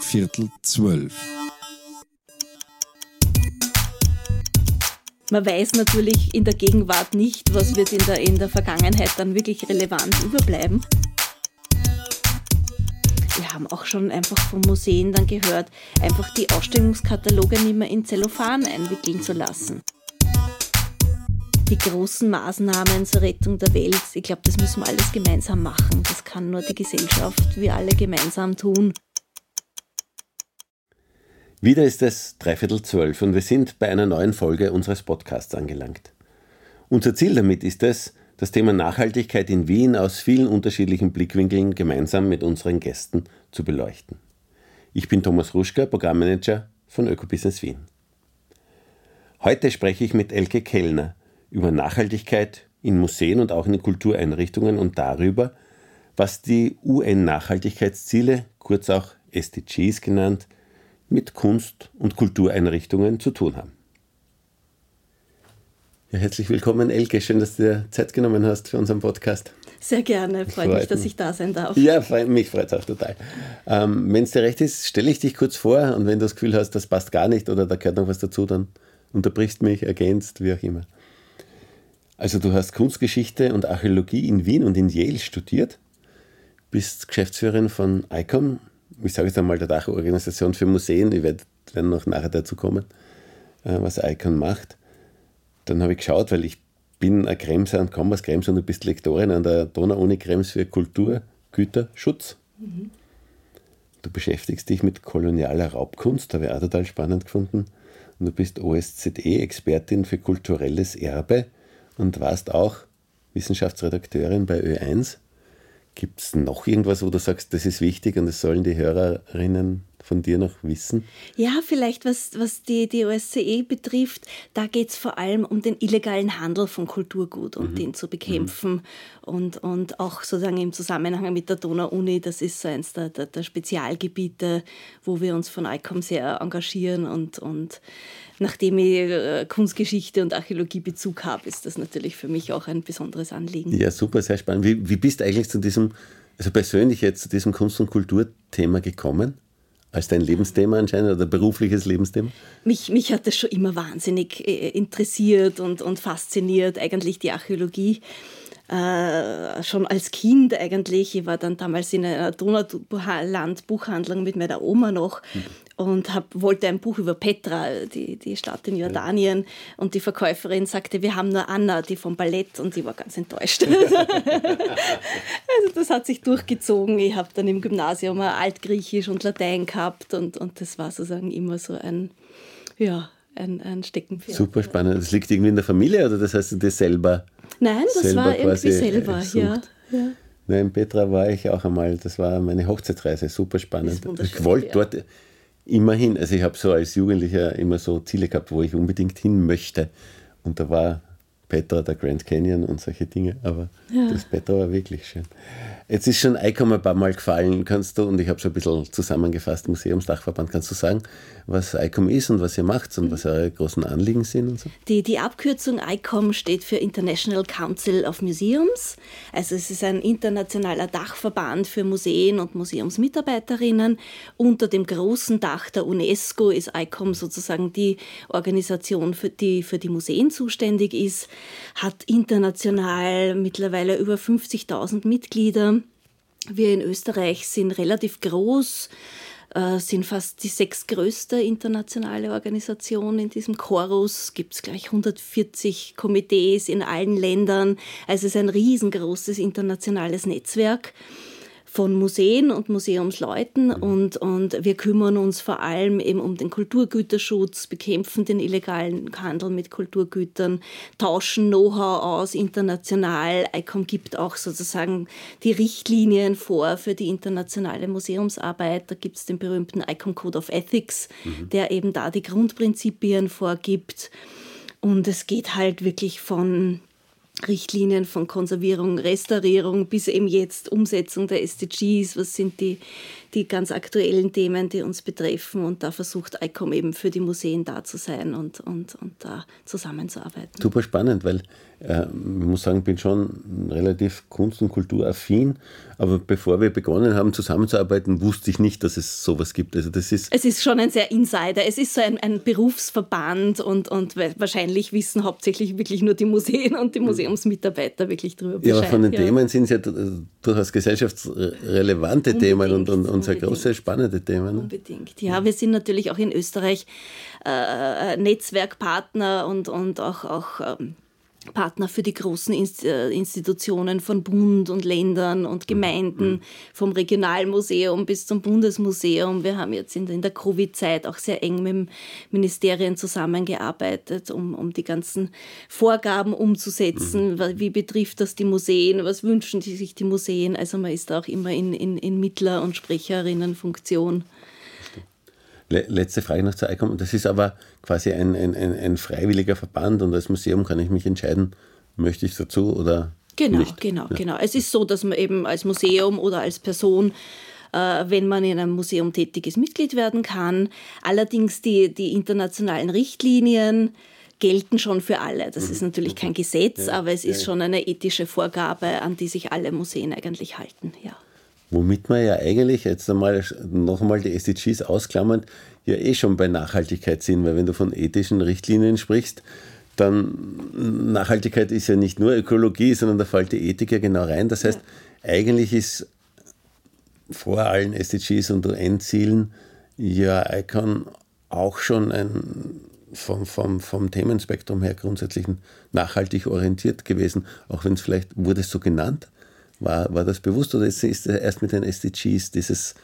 Viertel zwölf. Man weiß natürlich in der Gegenwart nicht, was wird in der, in der Vergangenheit dann wirklich relevant überbleiben. Wir haben auch schon einfach von Museen dann gehört, einfach die Ausstellungskataloge nicht mehr in Zellophan einwickeln zu lassen. Die großen Maßnahmen zur Rettung der Welt, ich glaube, das müssen wir alles gemeinsam machen. Das kann nur die Gesellschaft, wir alle gemeinsam tun. Wieder ist es dreiviertel zwölf und wir sind bei einer neuen Folge unseres Podcasts angelangt. Unser Ziel damit ist es, das Thema Nachhaltigkeit in Wien aus vielen unterschiedlichen Blickwinkeln gemeinsam mit unseren Gästen zu beleuchten. Ich bin Thomas Ruschka, Programmmanager von Ökobusiness Wien. Heute spreche ich mit Elke Kellner über Nachhaltigkeit in Museen und auch in Kultureinrichtungen und darüber, was die UN-Nachhaltigkeitsziele, kurz auch SDGs genannt, mit Kunst- und Kultureinrichtungen zu tun haben. Ja, herzlich willkommen, Elke. Schön, dass du dir Zeit genommen hast für unseren Podcast. Sehr gerne. Freut, freut mich, dass ich da sein darf. Ja, mich freut es auch total. Ähm, wenn es dir recht ist, stelle ich dich kurz vor und wenn du das Gefühl hast, das passt gar nicht oder da gehört noch was dazu, dann unterbrichst mich, ergänzt, wie auch immer. Also du hast Kunstgeschichte und Archäologie in Wien und in Yale studiert, bist Geschäftsführerin von ICOM, ich sage jetzt einmal der Dachorganisation für Museen, ich werde, werde noch nachher dazu kommen, äh, was ICON macht. Dann habe ich geschaut, weil ich bin ein Kremser und komme aus Krems und du bist Lektorin an der Donau-Uni Krems für Kulturgüterschutz. Mhm. Du beschäftigst dich mit kolonialer Raubkunst, habe ich auch total spannend gefunden. Und du bist OSZE-Expertin für kulturelles Erbe und warst auch Wissenschaftsredakteurin bei Ö1. Gibt es noch irgendwas, wo du sagst, das ist wichtig und das sollen die Hörerinnen von dir noch wissen? Ja, vielleicht was, was die, die OSCE betrifft, da geht es vor allem um den illegalen Handel von Kulturgut und mhm. den zu bekämpfen. Mhm. Und, und auch sozusagen im Zusammenhang mit der Donau-Uni, das ist so eins der, der, der, Spezialgebiete, wo wir uns von ICOM sehr engagieren. Und, und nachdem ich äh, Kunstgeschichte und Archäologie Bezug habe, ist das natürlich für mich auch ein besonderes Anliegen. Ja, super, sehr spannend. Wie, wie bist du eigentlich zu diesem, also persönlich jetzt zu diesem Kunst- und Kulturthema gekommen? Als dein Lebensthema anscheinend oder berufliches Lebensthema? Mich, mich hat das schon immer wahnsinnig äh, interessiert und, und fasziniert, eigentlich die Archäologie. Äh, schon als Kind eigentlich. Ich war dann damals in einer Donauland-Buchhandlung mit meiner Oma noch mhm und hab, wollte ein Buch über Petra, die, die Stadt in Jordanien. Und die Verkäuferin sagte, wir haben nur Anna, die vom Ballett. Und ich war ganz enttäuscht. also das hat sich durchgezogen. Ich habe dann im Gymnasium Altgriechisch und Latein gehabt. Und, und das war sozusagen immer so ein, ja, ein, ein Steckenpferd. Super spannend. Das liegt irgendwie in der Familie oder das heißt, du das selber? Nein, das selber war irgendwie selber, ja. ja. Nein, Petra war ich auch einmal. Das war meine Hochzeitsreise. Super spannend. Ich wollte ja. dort immerhin, also ich habe so als Jugendlicher immer so Ziele gehabt, wo ich unbedingt hin möchte. Und da war Petra, der Grand Canyon und solche Dinge. Aber ja. das Petra war wirklich schön. Jetzt ist schon ICOM ein paar Mal gefallen, kannst du, und ich habe so ein bisschen zusammengefasst, Museumsdachverband, kannst du sagen, was ICOM ist und was ihr macht und was eure großen Anliegen sind und so? Die, die Abkürzung ICOM steht für International Council of Museums. Also es ist ein internationaler Dachverband für Museen und Museumsmitarbeiterinnen. Unter dem großen Dach der UNESCO ist ICOM sozusagen die Organisation, für die für die Museen zuständig ist, hat international mittlerweile über 50.000 Mitglieder. Wir in Österreich sind relativ groß, äh, sind fast die sechstgrößte internationale Organisation in diesem Chorus. Gibt es gleich 140 Komitees in allen Ländern. Also es ist ein riesengroßes internationales Netzwerk von Museen und Museumsleuten mhm. und, und wir kümmern uns vor allem eben um den Kulturgüterschutz, bekämpfen den illegalen Handel mit Kulturgütern, tauschen Know-how aus international. ICOM gibt auch sozusagen die Richtlinien vor für die internationale Museumsarbeit. Da gibt es den berühmten ICOM Code of Ethics, mhm. der eben da die Grundprinzipien vorgibt. Und es geht halt wirklich von Richtlinien von Konservierung, Restaurierung bis eben jetzt Umsetzung der SDGs, was sind die, die ganz aktuellen Themen, die uns betreffen. Und da versucht ICOM eben für die Museen da zu sein und, und, und da zusammenzuarbeiten. Super spannend, weil äh, ich muss sagen, ich bin schon relativ kunst- und kulturaffin, aber bevor wir begonnen haben zusammenzuarbeiten, wusste ich nicht, dass es sowas gibt. Also das ist es ist schon ein sehr Insider. Es ist so ein, ein Berufsverband und, und wahrscheinlich wissen hauptsächlich wirklich nur die Museen und die mhm. Museumsmitarbeiter wirklich drüber Bescheid. Ja, aber von den ja. Themen sind es ja durchaus gesellschaftsrelevante Unbedingt. Themen und, und, und sehr große, spannende Themen. Ne? Unbedingt, ja. Wir sind natürlich auch in Österreich äh, Netzwerkpartner und, und auch, auch ähm, Partner für die großen äh, Institutionen von Bund und Ländern und Gemeinden, mhm. vom Regionalmuseum bis zum Bundesmuseum. Wir haben jetzt in der Covid-Zeit auch sehr eng mit Ministerien zusammengearbeitet, um, um die ganzen Vorgaben umzusetzen. Mhm. Wie betrifft das die Museen? Was wünschen sich die Museen? Also man ist da auch immer in, in, in Mittler- und Sprecherinnenfunktion. Letzte Frage noch zu ICOM. Das ist aber quasi ein, ein, ein, ein freiwilliger Verband und als Museum kann ich mich entscheiden, möchte ich dazu oder genau, nicht. Genau, ja. genau. Es ist so, dass man eben als Museum oder als Person äh, wenn man in einem Museum tätig ist, Mitglied werden kann. Allerdings die, die internationalen Richtlinien gelten schon für alle. Das ist mhm. natürlich kein Gesetz, ja, aber es ist ja. schon eine ethische Vorgabe, an die sich alle Museen eigentlich halten. Ja. Womit man ja eigentlich jetzt einmal noch einmal die SDGs ausklammern, ja eh schon bei Nachhaltigkeit sind, weil wenn du von ethischen Richtlinien sprichst, dann Nachhaltigkeit ist ja nicht nur Ökologie, sondern da fällt die Ethik ja genau rein. Das heißt, ja. eigentlich ist vor allen SDGs und UN-Zielen ja ICON auch schon ein vom, vom, vom Themenspektrum her grundsätzlich nachhaltig orientiert gewesen, auch wenn es vielleicht, wurde es so genannt, war, war das bewusst oder ist, ist erst mit den SDGs dieses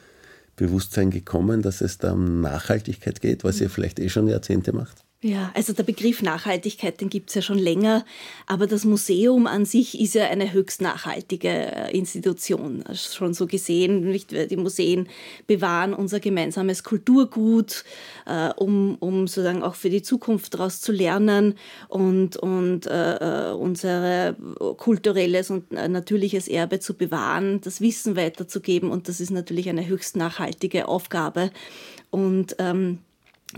Bewusstsein gekommen, dass es da um Nachhaltigkeit geht, was ihr vielleicht eh schon Jahrzehnte macht? Ja, also der Begriff Nachhaltigkeit, den gibt es ja schon länger, aber das Museum an sich ist ja eine höchst nachhaltige äh, Institution. Also schon so gesehen, nicht? die Museen bewahren unser gemeinsames Kulturgut, äh, um, um sozusagen auch für die Zukunft daraus zu lernen und, und äh, äh unser kulturelles und natürliches Erbe zu bewahren, das Wissen weiterzugeben und das ist natürlich eine höchst nachhaltige Aufgabe. Und ähm,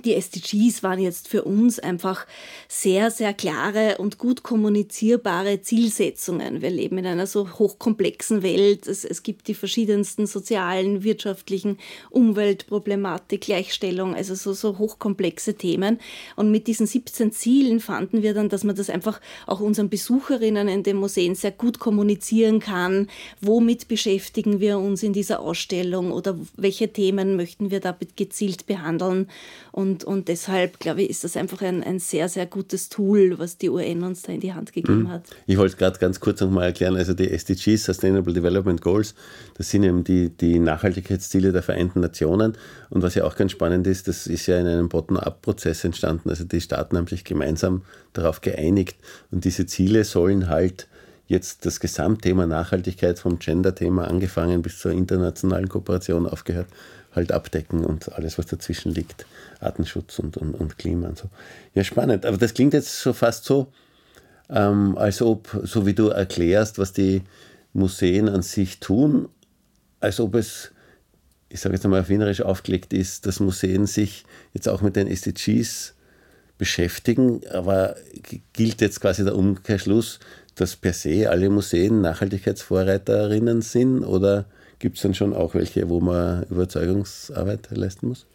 die SDGs waren jetzt für uns einfach sehr, sehr klare und gut kommunizierbare Zielsetzungen. Wir leben in einer so hochkomplexen Welt. Es, es gibt die verschiedensten sozialen, wirtschaftlichen, Umweltproblematik, Gleichstellung, also so, so hochkomplexe Themen. Und mit diesen 17 Zielen fanden wir dann, dass man das einfach auch unseren Besucherinnen in den Museen sehr gut kommunizieren kann. Womit beschäftigen wir uns in dieser Ausstellung oder welche Themen möchten wir da gezielt behandeln? Und, und deshalb, glaube ich, ist das einfach ein, ein sehr, sehr gutes Tool, was die UN uns da in die Hand gegeben mhm. hat. Ich wollte es gerade ganz kurz nochmal erklären. Also die SDGs, Sustainable Development Goals, das sind eben die, die Nachhaltigkeitsziele der Vereinten Nationen. Und was ja auch ganz spannend ist, das ist ja in einem Bottom-up-Prozess entstanden. Also die Staaten haben sich gemeinsam darauf geeinigt. Und diese Ziele sollen halt jetzt das Gesamtthema Nachhaltigkeit vom Gender-Thema angefangen bis zur internationalen Kooperation aufgehört halt abdecken und alles, was dazwischen liegt. Artenschutz und, und, und Klima und so. Ja, spannend. Aber das klingt jetzt so fast so, ähm, als ob, so wie du erklärst, was die Museen an sich tun, als ob es, ich sage jetzt einmal auf Wienerisch aufgelegt ist, dass Museen sich jetzt auch mit den SDGs beschäftigen, aber gilt jetzt quasi der Umkehrschluss, dass per se alle Museen Nachhaltigkeitsvorreiterinnen sind oder Gibt es dann schon auch welche, wo man Überzeugungsarbeit leisten muss?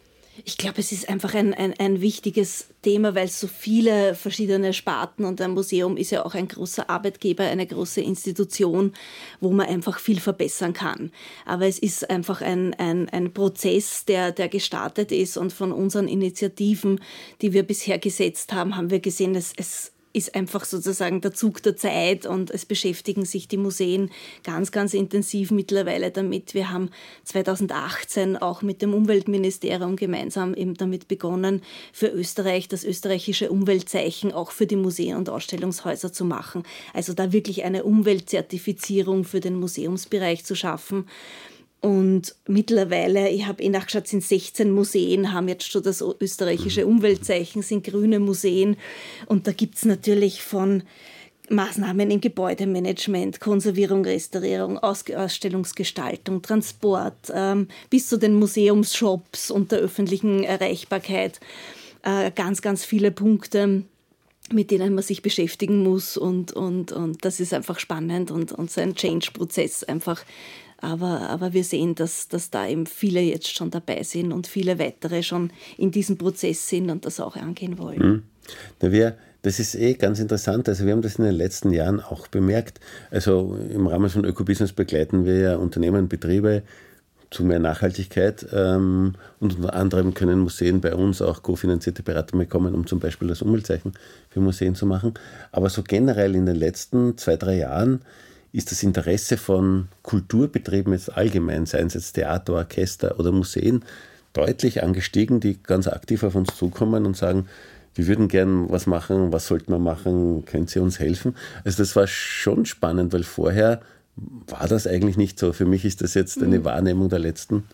Ich glaube, es ist einfach ein, ein, ein wichtiges Thema, weil so viele verschiedene Sparten und ein Museum ist ja auch ein großer Arbeitgeber, eine große Institution, wo man einfach viel verbessern kann. Aber es ist einfach ein, ein, ein Prozess, der, der gestartet ist und von unseren Initiativen, die wir bisher gesetzt haben, haben wir gesehen, dass es ist einfach sozusagen der Zug der Zeit und es beschäftigen sich die Museen ganz, ganz intensiv mittlerweile damit. Wir haben 2018 auch mit dem Umweltministerium gemeinsam eben damit begonnen, für Österreich das österreichische Umweltzeichen auch für die Museen und Ausstellungshäuser zu machen. Also da wirklich eine Umweltzertifizierung für den Museumsbereich zu schaffen. Und mittlerweile, ich habe eh nachgeschaut, sind 16 Museen, haben jetzt schon das österreichische mhm. Umweltzeichen, sind grüne Museen. Und da gibt es natürlich von Maßnahmen im Gebäudemanagement, Konservierung, Restaurierung, Aus Ausstellungsgestaltung, Transport, ähm, bis zu den Museumsshops und der öffentlichen Erreichbarkeit. Äh, ganz, ganz viele Punkte, mit denen man sich beschäftigen muss und, und, und das ist einfach spannend und, und so ein Change-Prozess einfach. Aber, aber wir sehen, dass, dass da eben viele jetzt schon dabei sind und viele weitere schon in diesem Prozess sind und das auch angehen wollen. Mhm. Na, wir, das ist eh ganz interessant. Also wir haben das in den letzten Jahren auch bemerkt. Also im Rahmen von Ökobusiness begleiten wir ja Unternehmen, Betriebe zu mehr Nachhaltigkeit. Ähm, und unter anderem können Museen bei uns auch kofinanzierte Beratung bekommen, um zum Beispiel das Umweltzeichen für Museen zu machen. Aber so generell in den letzten zwei, drei Jahren ist das Interesse von Kulturbetrieben jetzt allgemein, seien es jetzt Theater, Orchester oder Museen, deutlich angestiegen, die ganz aktiv auf uns zukommen und sagen, wir würden gern was machen, was sollten wir machen, können Sie uns helfen? Also das war schon spannend, weil vorher war das eigentlich nicht so. Für mich ist das jetzt eine mhm. Wahrnehmung der letzten.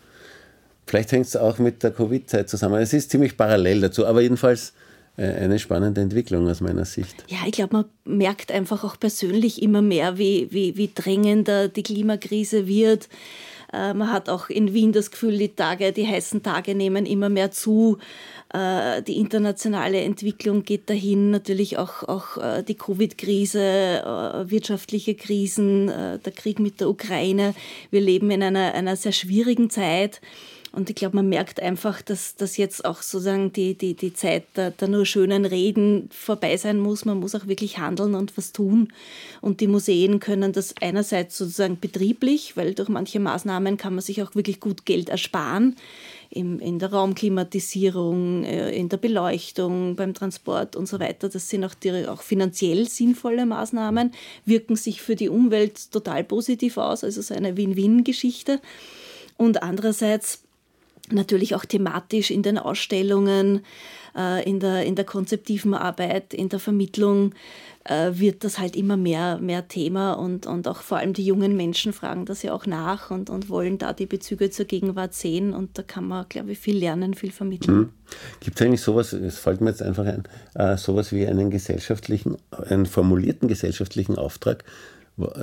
Vielleicht hängt es auch mit der Covid-Zeit zusammen. Es ist ziemlich parallel dazu, aber jedenfalls eine spannende Entwicklung aus meiner Sicht. Ja, ich glaube, man merkt einfach auch persönlich immer mehr, wie, wie, wie drängender die Klimakrise wird. Äh, man hat auch in Wien das Gefühl, die Tage, die heißen Tage nehmen immer mehr zu. Äh, die internationale Entwicklung geht dahin, natürlich auch, auch äh, die Covid-Krise, äh, wirtschaftliche Krisen, der Krieg mit der Ukraine. Wir leben in einer, einer sehr schwierigen Zeit. Und ich glaube, man merkt einfach, dass, dass jetzt auch sozusagen die, die, die Zeit der, der nur schönen Reden vorbei sein muss. Man muss auch wirklich handeln und was tun. Und die Museen können das einerseits sozusagen betrieblich, weil durch manche Maßnahmen kann man sich auch wirklich gut Geld ersparen in der Raumklimatisierung, äh, in der Beleuchtung, beim Transport und so weiter. Das sind auch, die, auch finanziell sinnvolle Maßnahmen, wirken sich für die Umwelt total positiv aus, also so eine Win-Win-Geschichte. Und andererseits natürlich auch thematisch in den Ausstellungen, äh, in, der, in der konzeptiven Arbeit, in der Vermittlung äh, wird das halt immer mehr, mehr Thema und, und auch vor allem die jungen Menschen fragen das ja auch nach und, und wollen da die Bezüge zur Gegenwart sehen und da kann man, glaube ich, viel lernen, viel vermitteln. Mhm. Gibt es eigentlich sowas, es fällt mir jetzt einfach ein, äh, sowas wie einen gesellschaftlichen, einen formulierten gesellschaftlichen Auftrag,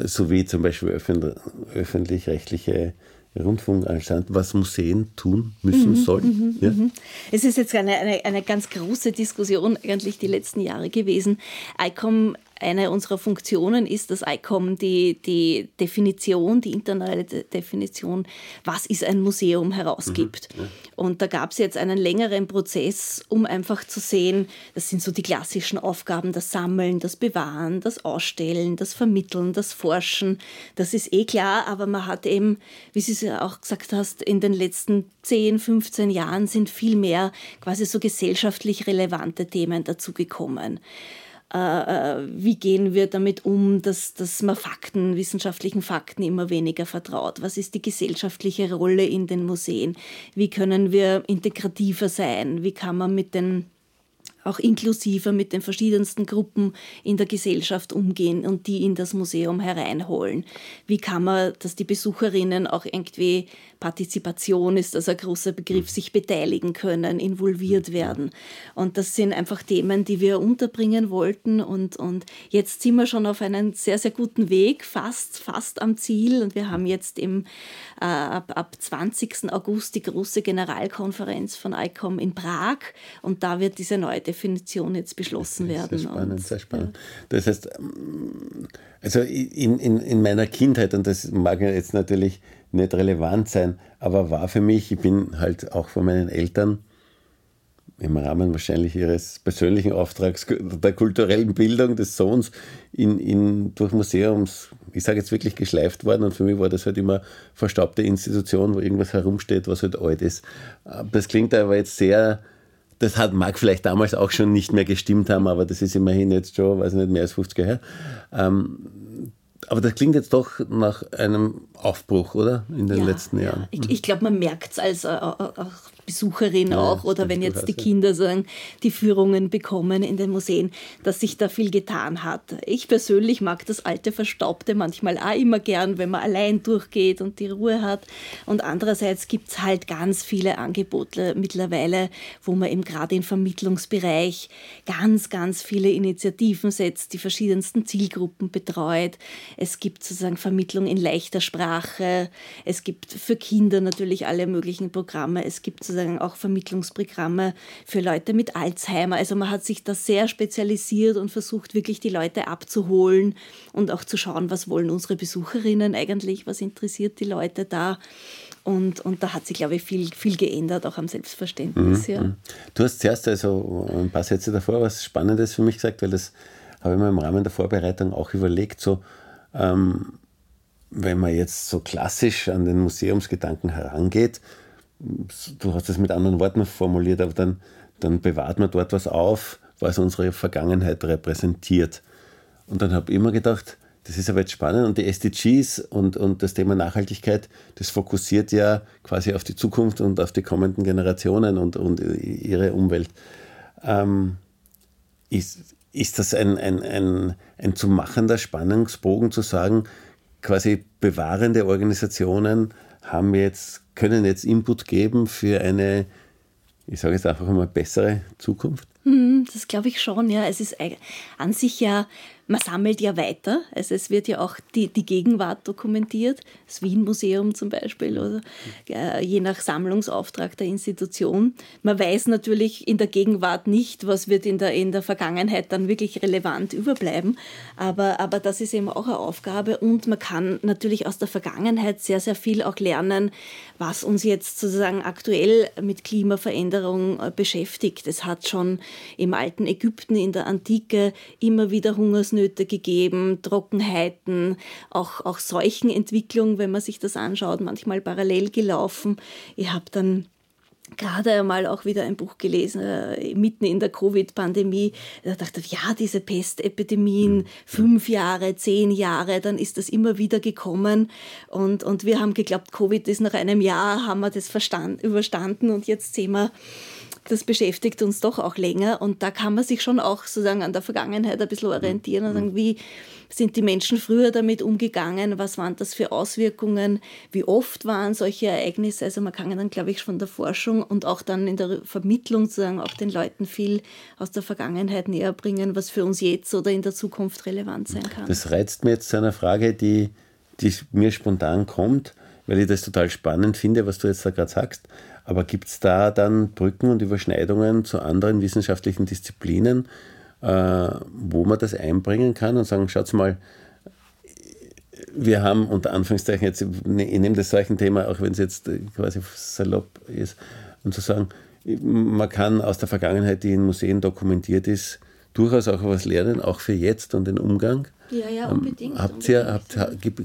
so wie zum Beispiel öffentlich-rechtliche Rundfunkanstalt, was Museen tun müssen mhm, sollen. Mhm, ja? Mhm. Es ist jetzt eine, eine, eine ganz große Diskussion eigentlich die letzten Jahre gewesen. ICOM eine unserer Funktionen ist, dass ICOM die, die Definition, die internationale Definition, was ist ein Museum, herausgibt. Mhm. Und da gab es jetzt einen längeren Prozess, um einfach zu sehen, das sind so die klassischen Aufgaben, das Sammeln, das Bewahren, das Ausstellen, das Vermitteln, das Forschen. Das ist eh klar, aber man hat eben, wie Sie es ja auch gesagt hast, in den letzten 10, 15 Jahren sind viel mehr quasi so gesellschaftlich relevante Themen dazugekommen. Äh, äh, wie gehen wir damit um, dass, dass man Fakten, wissenschaftlichen Fakten immer weniger vertraut? Was ist die gesellschaftliche Rolle in den Museen? Wie können wir integrativer sein? Wie kann man mit den auch inklusiver mit den verschiedensten Gruppen in der Gesellschaft umgehen und die in das Museum hereinholen. Wie kann man, dass die Besucherinnen auch irgendwie Partizipation ist also ein großer Begriff, mhm. sich beteiligen können, involviert werden. Und das sind einfach Themen, die wir unterbringen wollten. Und, und jetzt sind wir schon auf einem sehr, sehr guten Weg, fast, fast am Ziel. Und wir haben jetzt im, äh, ab, ab 20. August die große Generalkonferenz von ICOM in Prag. Und da wird diese neue Definition jetzt beschlossen werden. Sehr spannend, und, sehr spannend. Ja. Das heißt, also in, in, in meiner Kindheit, und das mag jetzt natürlich nicht relevant sein, aber war für mich, ich bin halt auch von meinen Eltern im Rahmen wahrscheinlich ihres persönlichen Auftrags der kulturellen Bildung des Sohns in, in, durch Museums, ich sage jetzt wirklich geschleift worden und für mich war das halt immer verstaubte Institution, wo irgendwas herumsteht, was halt alt ist. Das klingt aber jetzt sehr, das hat, mag vielleicht damals auch schon nicht mehr gestimmt haben, aber das ist immerhin jetzt schon, weiß nicht, mehr als 50 Jahre her. Ähm, aber das klingt jetzt doch nach einem Aufbruch, oder? In den ja, letzten Jahren. Ja. Ich, ich glaube, man merkt es als äh, äh, auch Besucherin ja, auch oder wenn jetzt die Kinder sagen, die Führungen bekommen in den Museen, dass sich da viel getan hat. Ich persönlich mag das alte Verstaubte manchmal auch immer gern, wenn man allein durchgeht und die Ruhe hat. Und andererseits gibt es halt ganz viele Angebote mittlerweile, wo man eben gerade im Vermittlungsbereich ganz, ganz viele Initiativen setzt, die verschiedensten Zielgruppen betreut. Es gibt sozusagen Vermittlung in leichter Sprache. Es gibt für Kinder natürlich alle möglichen Programme. Es gibt sozusagen auch Vermittlungsprogramme für Leute mit Alzheimer. Also man hat sich da sehr spezialisiert und versucht wirklich die Leute abzuholen und auch zu schauen, was wollen unsere Besucherinnen eigentlich, was interessiert die Leute da. Und, und da hat sich, glaube ich, viel, viel geändert, auch am Selbstverständnis. Mhm. Ja. Mhm. Du hast zuerst also ein paar Sätze davor was Spannendes für mich gesagt, weil das habe ich mir im Rahmen der Vorbereitung auch überlegt, so ähm, wenn man jetzt so klassisch an den Museumsgedanken herangeht, du hast es mit anderen Worten formuliert, aber dann, dann bewahrt man dort was auf, was unsere Vergangenheit repräsentiert. Und dann habe ich immer gedacht, das ist aber jetzt spannend und die SDGs und, und das Thema Nachhaltigkeit, das fokussiert ja quasi auf die Zukunft und auf die kommenden Generationen und, und ihre Umwelt. Ähm, ist, ist das ein, ein, ein, ein zu machender Spannungsbogen zu sagen, quasi bewahrende Organisationen haben jetzt, können jetzt Input geben für eine, ich sage jetzt einfach mal, bessere Zukunft? Hm, das glaube ich schon, ja. Es ist an sich ja man sammelt ja weiter. Also es wird ja auch die, die Gegenwart dokumentiert. Das Wien-Museum zum Beispiel oder äh, je nach Sammlungsauftrag der Institution. Man weiß natürlich in der Gegenwart nicht, was wird in der, in der Vergangenheit dann wirklich relevant überbleiben. Aber, aber das ist eben auch eine Aufgabe und man kann natürlich aus der Vergangenheit sehr, sehr viel auch lernen, was uns jetzt sozusagen aktuell mit Klimaveränderung äh, beschäftigt. Es hat schon im alten Ägypten, in der Antike immer wieder Hungersnöte gegeben, Trockenheiten, auch, auch Seuchenentwicklung, wenn man sich das anschaut, manchmal parallel gelaufen. Ich habe dann gerade einmal auch wieder ein Buch gelesen, äh, mitten in der Covid-Pandemie. Da dachte ich, ja, diese Pestepidemien, fünf Jahre, zehn Jahre, dann ist das immer wieder gekommen. Und, und wir haben geglaubt, Covid ist nach einem Jahr, haben wir das verstand, überstanden und jetzt sehen wir, das beschäftigt uns doch auch länger und da kann man sich schon auch sozusagen an der Vergangenheit ein bisschen orientieren und sagen, wie sind die Menschen früher damit umgegangen, was waren das für Auswirkungen, wie oft waren solche Ereignisse. Also man kann dann, glaube ich, von der Forschung und auch dann in der Vermittlung sozusagen auch den Leuten viel aus der Vergangenheit näher bringen, was für uns jetzt oder in der Zukunft relevant sein kann. Das reizt mir jetzt zu einer Frage, die, die mir spontan kommt, weil ich das total spannend finde, was du jetzt da gerade sagst. Aber gibt es da dann Brücken und Überschneidungen zu anderen wissenschaftlichen Disziplinen, äh, wo man das einbringen kann und sagen, schaut mal, wir haben unter Anführungszeichen jetzt, ich nehme das solchen Thema, auch wenn es jetzt quasi salopp ist, und zu sagen, man kann aus der Vergangenheit, die in Museen dokumentiert ist, durchaus auch was lernen, auch für jetzt und den Umgang. Ja, ja, ähm, unbedingt. Habt ihr, habt,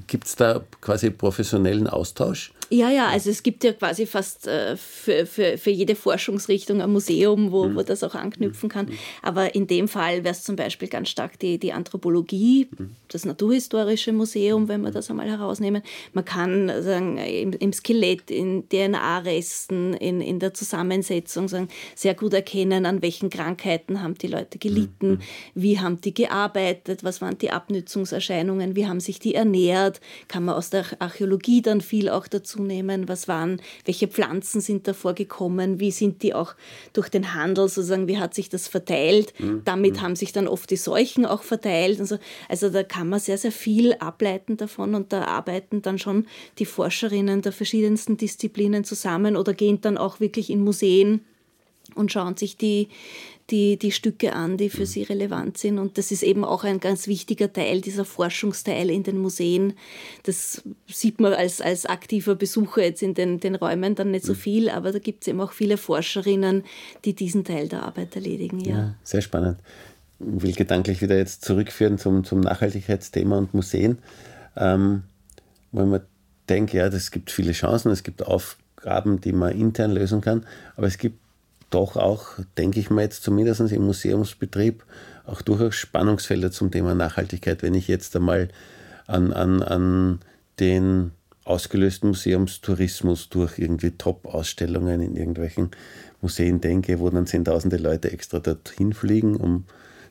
gibt es da quasi professionellen Austausch? Ja, ja, also es gibt ja quasi fast äh, für, für, für jede Forschungsrichtung ein Museum, wo, mhm. wo das auch anknüpfen kann. Mhm. Aber in dem Fall wäre es zum Beispiel ganz stark die, die Anthropologie, mhm. das Naturhistorische Museum, wenn wir das einmal herausnehmen. Man kann sagen, im, im Skelett, in DNA-Resten, in, in der Zusammensetzung sagen, sehr gut erkennen, an welchen Krankheiten haben die Leute gelitten, mhm. wie haben die gearbeitet, was waren die Abnützungserscheinungen, wie haben sich die ernährt, kann man aus der Archäologie dann viel auch dazu dazu nehmen? Was waren, welche Pflanzen sind davor gekommen? Wie sind die auch durch den Handel sozusagen, wie hat sich das verteilt? Mhm. Damit mhm. haben sich dann oft die Seuchen auch verteilt. Also, also da kann man sehr, sehr viel ableiten davon und da arbeiten dann schon die Forscherinnen der verschiedensten Disziplinen zusammen oder gehen dann auch wirklich in Museen und schauen sich die, die, die Stücke an, die für sie relevant sind. Und das ist eben auch ein ganz wichtiger Teil, dieser Forschungsteil in den Museen. Das sieht man als, als aktiver Besucher jetzt in den, den Räumen dann nicht so mhm. viel, aber da gibt es eben auch viele Forscherinnen, die diesen Teil der Arbeit erledigen. Ja, ja sehr spannend. Ich will gedanklich wieder jetzt zurückführen zum, zum Nachhaltigkeitsthema und Museen. Ähm, weil man denkt, ja, es gibt viele Chancen, es gibt Aufgaben, die man intern lösen kann, aber es gibt doch auch, denke ich mal jetzt zumindest im Museumsbetrieb, auch durchaus Spannungsfelder zum Thema Nachhaltigkeit. Wenn ich jetzt einmal an, an, an den ausgelösten Museumstourismus durch irgendwie Top-Ausstellungen in irgendwelchen Museen denke, wo dann zehntausende Leute extra dorthin fliegen, um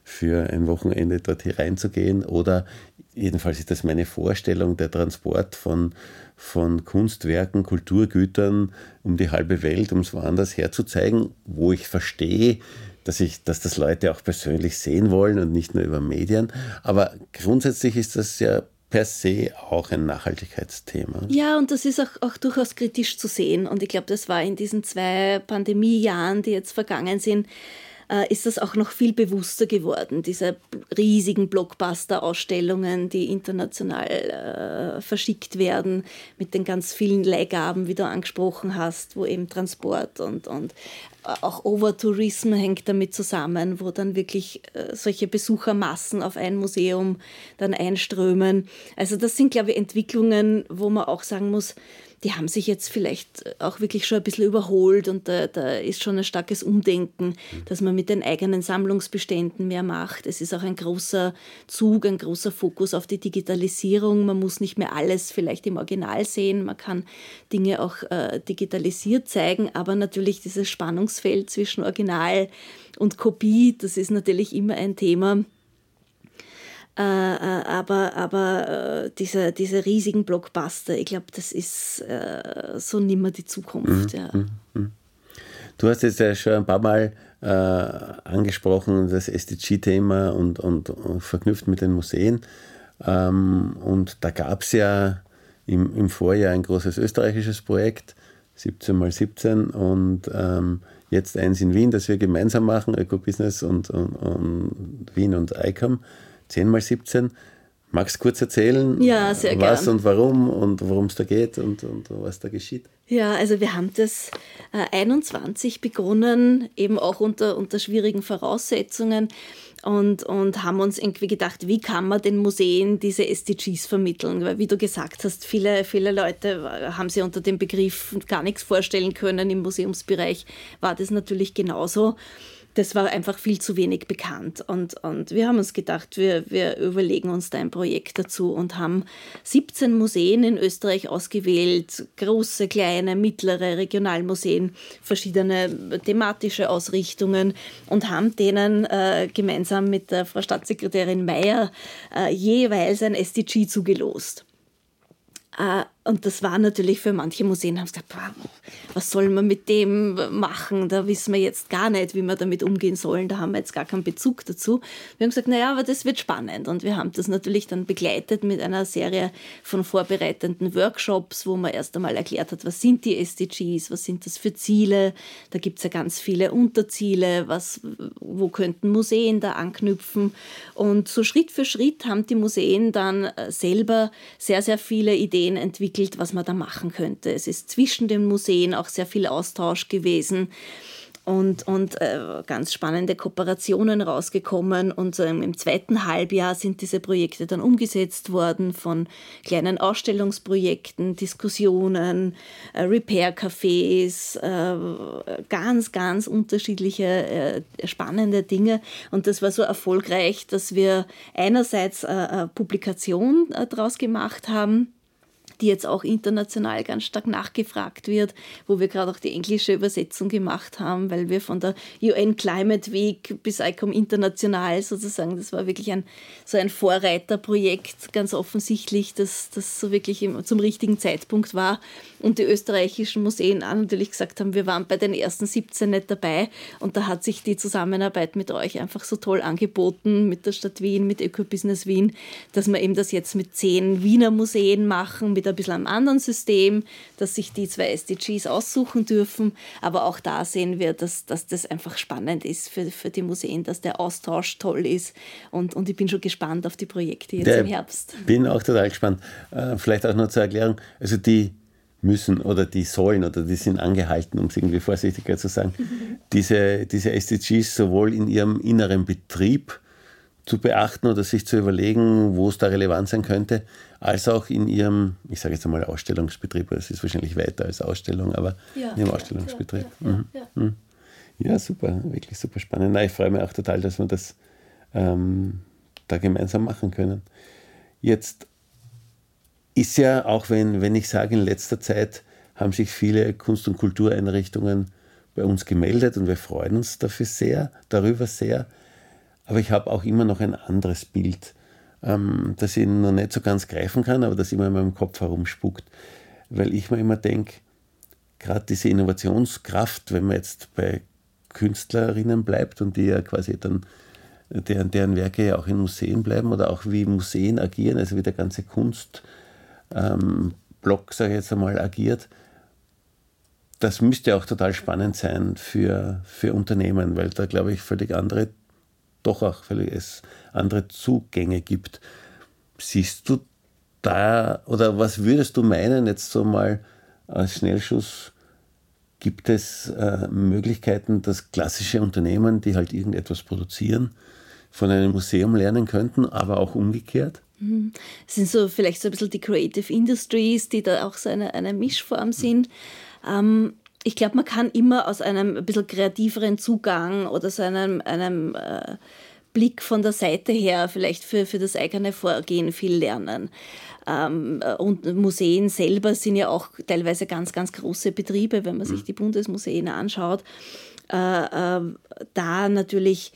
für ein Wochenende dort hereinzugehen. Oder jedenfalls ist das meine Vorstellung, der Transport von, von Kunstwerken, Kulturgütern um die halbe Welt, um es woanders herzuzeigen, wo ich verstehe, dass, ich, dass das Leute auch persönlich sehen wollen und nicht nur über Medien. Aber grundsätzlich ist das ja per se auch ein Nachhaltigkeitsthema. Ja, und das ist auch, auch durchaus kritisch zu sehen. Und ich glaube, das war in diesen zwei Pandemiejahren, die jetzt vergangen sind, ist das auch noch viel bewusster geworden, diese riesigen Blockbuster-Ausstellungen, die international äh, verschickt werden, mit den ganz vielen Leihgaben, wie du angesprochen hast, wo eben Transport und, und auch Overtourism hängt damit zusammen, wo dann wirklich äh, solche Besuchermassen auf ein Museum dann einströmen. Also das sind, glaube ich, Entwicklungen, wo man auch sagen muss, die haben sich jetzt vielleicht auch wirklich schon ein bisschen überholt und da, da, ist schon ein starkes Umdenken, dass man mit den eigenen Sammlungsbeständen mehr macht. Es ist auch ein großer Zug, ein großer Fokus auf die Digitalisierung. Man muss nicht mehr alles vielleicht im Original sehen, man kann Dinge auch äh, digitalisiert zeigen, aber natürlich dieses Spannungsfeld zwischen Original und Kopie, das ist natürlich immer ein Thema äh, äh, aber aber äh, diese, diese riesigen Blockbuster, ich glaube, das ist äh, so nimmer die Zukunft. Mhm. Ja. Mhm, mhm. Du hast jetzt ja schon ein paar Mal äh, angesprochen, das SDG-Thema und, und, und, verknüpft mit den Museen. Ähm, und da gab es ja im, im Vorjahr ein großes österreichisches Projekt, 17 mal 17 und ähm, jetzt eins in Wien, das wir gemeinsam machen, Eco-Business und, und, und, Wien und ICOM. 10 mal 17. Magst du kurz erzählen, ja, was gern. und warum und worum es da geht und, und was da geschieht? Ja, also wir haben das äh, 21 begonnen, eben auch unter, unter schwierigen Voraussetzungen und, und haben uns irgendwie gedacht, wie kann man den Museen diese SDGs vermitteln? Weil wie du gesagt hast, viele, viele Leute haben sich unter dem Begriff gar nichts vorstellen können. Im Museumsbereich war das natürlich genauso das war einfach viel zu wenig bekannt. Und, und wir haben uns gedacht, wir, wir überlegen uns da ein Projekt dazu und haben 17 Museen in Österreich ausgewählt, große, kleine, mittlere Regionalmuseen, verschiedene thematische Ausrichtungen und haben denen äh, gemeinsam mit der Frau Staatssekretärin Mayer äh, jeweils ein SDG zugelost. Äh, und das war natürlich für manche Museen, haben gesagt, was soll man mit dem machen? Da wissen wir jetzt gar nicht, wie wir damit umgehen sollen. Da haben wir jetzt gar keinen Bezug dazu. Wir haben gesagt, naja, aber das wird spannend. Und wir haben das natürlich dann begleitet mit einer Serie von vorbereitenden Workshops, wo man erst einmal erklärt hat, was sind die SDGs, was sind das für Ziele. Da gibt es ja ganz viele Unterziele, was, wo könnten Museen da anknüpfen. Und so Schritt für Schritt haben die Museen dann äh, selber sehr, sehr viele Ideen entwickelt entwickelt, was man da machen könnte. Es ist zwischen den Museen auch sehr viel Austausch gewesen und, und äh, ganz spannende Kooperationen rausgekommen. Und äh, im zweiten Halbjahr sind diese Projekte dann umgesetzt worden von kleinen Ausstellungsprojekten, Diskussionen, äh, Repair-Cafés, äh, ganz, ganz unterschiedliche äh, spannende Dinge. Und das war so erfolgreich, dass wir einerseits eine Publikation äh, daraus gemacht haben die jetzt auch international ganz stark nachgefragt wird, wo wir gerade auch die englische Übersetzung gemacht haben, weil wir von der UN Climate Week bis ICOM international sozusagen, das war wirklich ein, so ein Vorreiterprojekt, ganz offensichtlich, dass das so wirklich im, zum richtigen Zeitpunkt war. Und die österreichischen Museen auch natürlich gesagt haben, wir waren bei den ersten 17 nicht dabei. Und da hat sich die Zusammenarbeit mit euch einfach so toll angeboten, mit der Stadt Wien, mit Ecobusiness Wien, dass wir eben das jetzt mit zehn Wiener Museen machen, mit ein bisschen einem anderen System, dass sich die zwei SDGs aussuchen dürfen. Aber auch da sehen wir, dass, dass das einfach spannend ist für, für die Museen, dass der Austausch toll ist. Und, und ich bin schon gespannt auf die Projekte jetzt der im Herbst. Bin auch total gespannt. Äh, vielleicht auch noch zur Erklärung. Also die müssen oder die sollen oder die sind angehalten, um es irgendwie vorsichtiger zu sagen, diese, diese SDGs sowohl in ihrem inneren Betrieb zu beachten oder sich zu überlegen, wo es da relevant sein könnte, als auch in ihrem, ich sage jetzt einmal Ausstellungsbetrieb, das ist wahrscheinlich weiter als Ausstellung, aber ja, in ihrem Ausstellungsbetrieb. Ja, ja, mhm. ja, super, wirklich super spannend. Na, ich freue mich auch total, dass wir das ähm, da gemeinsam machen können. Jetzt ist ja, auch wenn, wenn ich sage, in letzter Zeit haben sich viele Kunst- und Kultureinrichtungen bei uns gemeldet und wir freuen uns dafür sehr, darüber sehr. Aber ich habe auch immer noch ein anderes Bild, ähm, das ich noch nicht so ganz greifen kann, aber das immer in meinem Kopf herumspuckt. Weil ich mir immer denke, gerade diese Innovationskraft, wenn man jetzt bei Künstlerinnen bleibt und die ja quasi dann deren, deren Werke ja auch in Museen bleiben oder auch wie Museen agieren, also wie der ganze Kunstblock, ähm, sage ich jetzt einmal, agiert, das müsste auch total spannend sein für, für Unternehmen, weil da, glaube ich, völlig andere, doch auch völlig es andere Zugänge gibt. Siehst du da, oder was würdest du meinen, jetzt so mal als Schnellschuss, gibt es äh, Möglichkeiten, dass klassische Unternehmen, die halt irgendetwas produzieren, von einem Museum lernen könnten, aber auch umgekehrt? Mhm. Es sind so vielleicht so ein bisschen die Creative Industries, die da auch so eine, eine Mischform sind. Ähm, ich glaube, man kann immer aus einem ein bisschen kreativeren Zugang oder so einem, einem äh, Blick von der Seite her vielleicht für, für das eigene Vorgehen viel lernen. Ähm, und Museen selber sind ja auch teilweise ganz, ganz große Betriebe, wenn man sich mhm. die Bundesmuseen anschaut. Äh, äh, da natürlich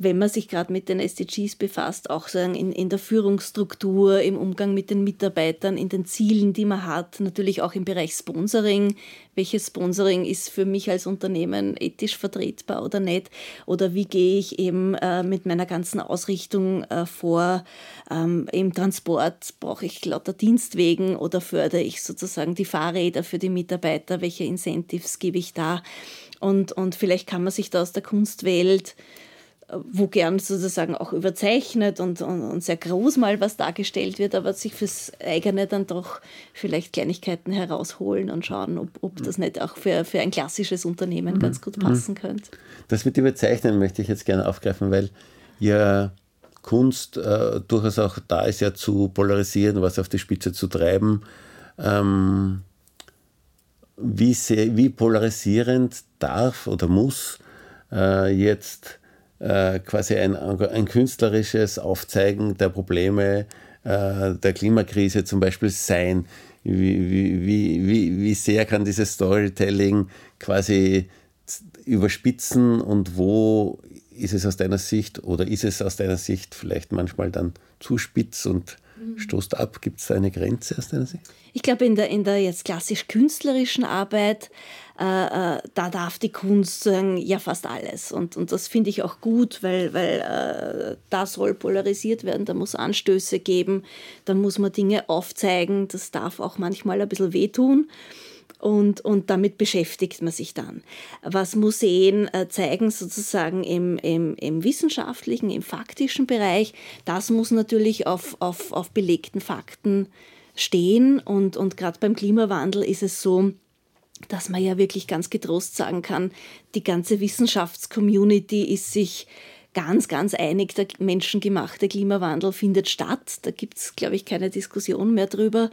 wenn man sich gerade mit den SDGs befasst, auch sagen in, in der Führungsstruktur, im Umgang mit den Mitarbeitern, in den Zielen, die man hat, natürlich auch im Bereich Sponsoring. Welches Sponsoring ist für mich als Unternehmen ethisch vertretbar oder nicht? Oder wie gehe ich eben äh, mit meiner ganzen Ausrichtung äh, vor? Ähm, Im Transport brauche ich lauter Dienstwegen oder fördere ich sozusagen die Fahrräder für die Mitarbeiter? Welche Incentives gebe ich da? Und, und vielleicht kann man sich da aus der Kunstwelt wo gern sozusagen auch überzeichnet und, und, und, sehr groß mal was dargestellt wird, aber sich fürs eigene dann doch vielleicht Kleinigkeiten herausholen und schauen, ob, ob das nicht auch für, für ein klassisches Unternehmen mhm. ganz gut mhm. passen könnte. Das mit Überzeichnen möchte ich jetzt gerne aufgreifen, weil ja Kunst äh, durchaus auch da ist, ja zu polarisieren, was auf die Spitze zu treiben. Ähm, wie, sehr, wie polarisierend darf oder muss äh, jetzt äh, quasi ein, ein künstlerisches Aufzeigen der Probleme äh, der Klimakrise zum Beispiel sein. Wie, wie, wie, wie sehr kann dieses Storytelling quasi überspitzen und wo ist es aus deiner Sicht oder ist es aus deiner Sicht vielleicht manchmal dann zu spitz und. Stoßt ab? Gibt es da eine Grenze aus deiner Sicht? Ich glaube, in der, in der jetzt klassisch künstlerischen Arbeit äh, äh, da darf die Kunst sagen, ja fast alles. Und, und das finde ich auch gut, weil, weil äh, da soll polarisiert werden, da muss Anstöße geben, da muss man Dinge aufzeigen, das darf auch manchmal ein bisschen wehtun. Und, und damit beschäftigt man sich dann. Was Museen äh, zeigen, sozusagen im, im, im wissenschaftlichen, im faktischen Bereich, das muss natürlich auf, auf, auf belegten Fakten stehen. Und, und gerade beim Klimawandel ist es so, dass man ja wirklich ganz getrost sagen kann, die ganze Wissenschaftscommunity ist sich ganz, ganz einig, der menschengemachte Klimawandel findet statt. Da gibt es, glaube ich, keine Diskussion mehr drüber.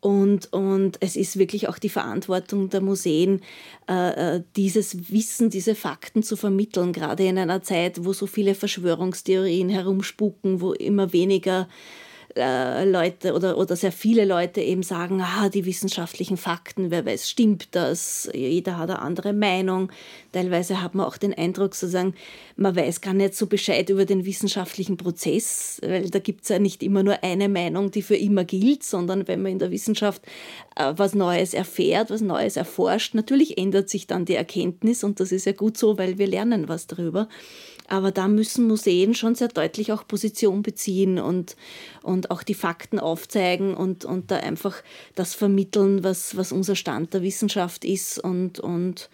Und, und es ist wirklich auch die Verantwortung der Museen, äh, äh dieses Wissen, diese Fakten zu vermitteln, gerade in einer Zeit, wo so viele Verschwörungstheorien herumspucken, wo immer weniger äh, Leute oder, oder sehr viele Leute eben sagen, ah, die wissenschaftlichen Fakten, wer weiß, stimmt das? Jeder hat eine andere Meinung. Teilweise hat man auch den Eindruck, sozusagen, man weiß gar nicht so Bescheid über den wissenschaftlichen Prozess, weil da gibt es ja nicht immer nur eine Meinung, die für immer gilt, sondern wenn man in der Wissenschaft äh, was Neues erfährt, was Neues erforscht, natürlich ändert sich dann die Erkenntnis und das ist ja gut so, weil wir lernen was darüber. Aber da müssen Museen schon sehr deutlich auch Position beziehen und, und auch die Fakten aufzeigen und, und da einfach das vermitteln, was, was unser Stand der Wissenschaft ist. Und, und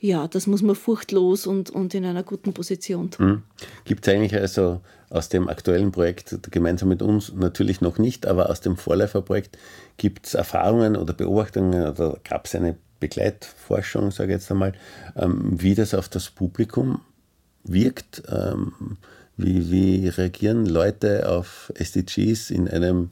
ja, das muss man furchtlos und, und in einer guten Position tun. Mhm. Gibt es eigentlich also aus dem aktuellen Projekt gemeinsam mit uns natürlich noch nicht, aber aus dem Vorläuferprojekt gibt es Erfahrungen oder Beobachtungen oder gab es eine Begleitforschung, sage ich jetzt einmal, ähm, wie das auf das Publikum wirkt. Ähm, wie, wie reagieren Leute auf SDGs in einem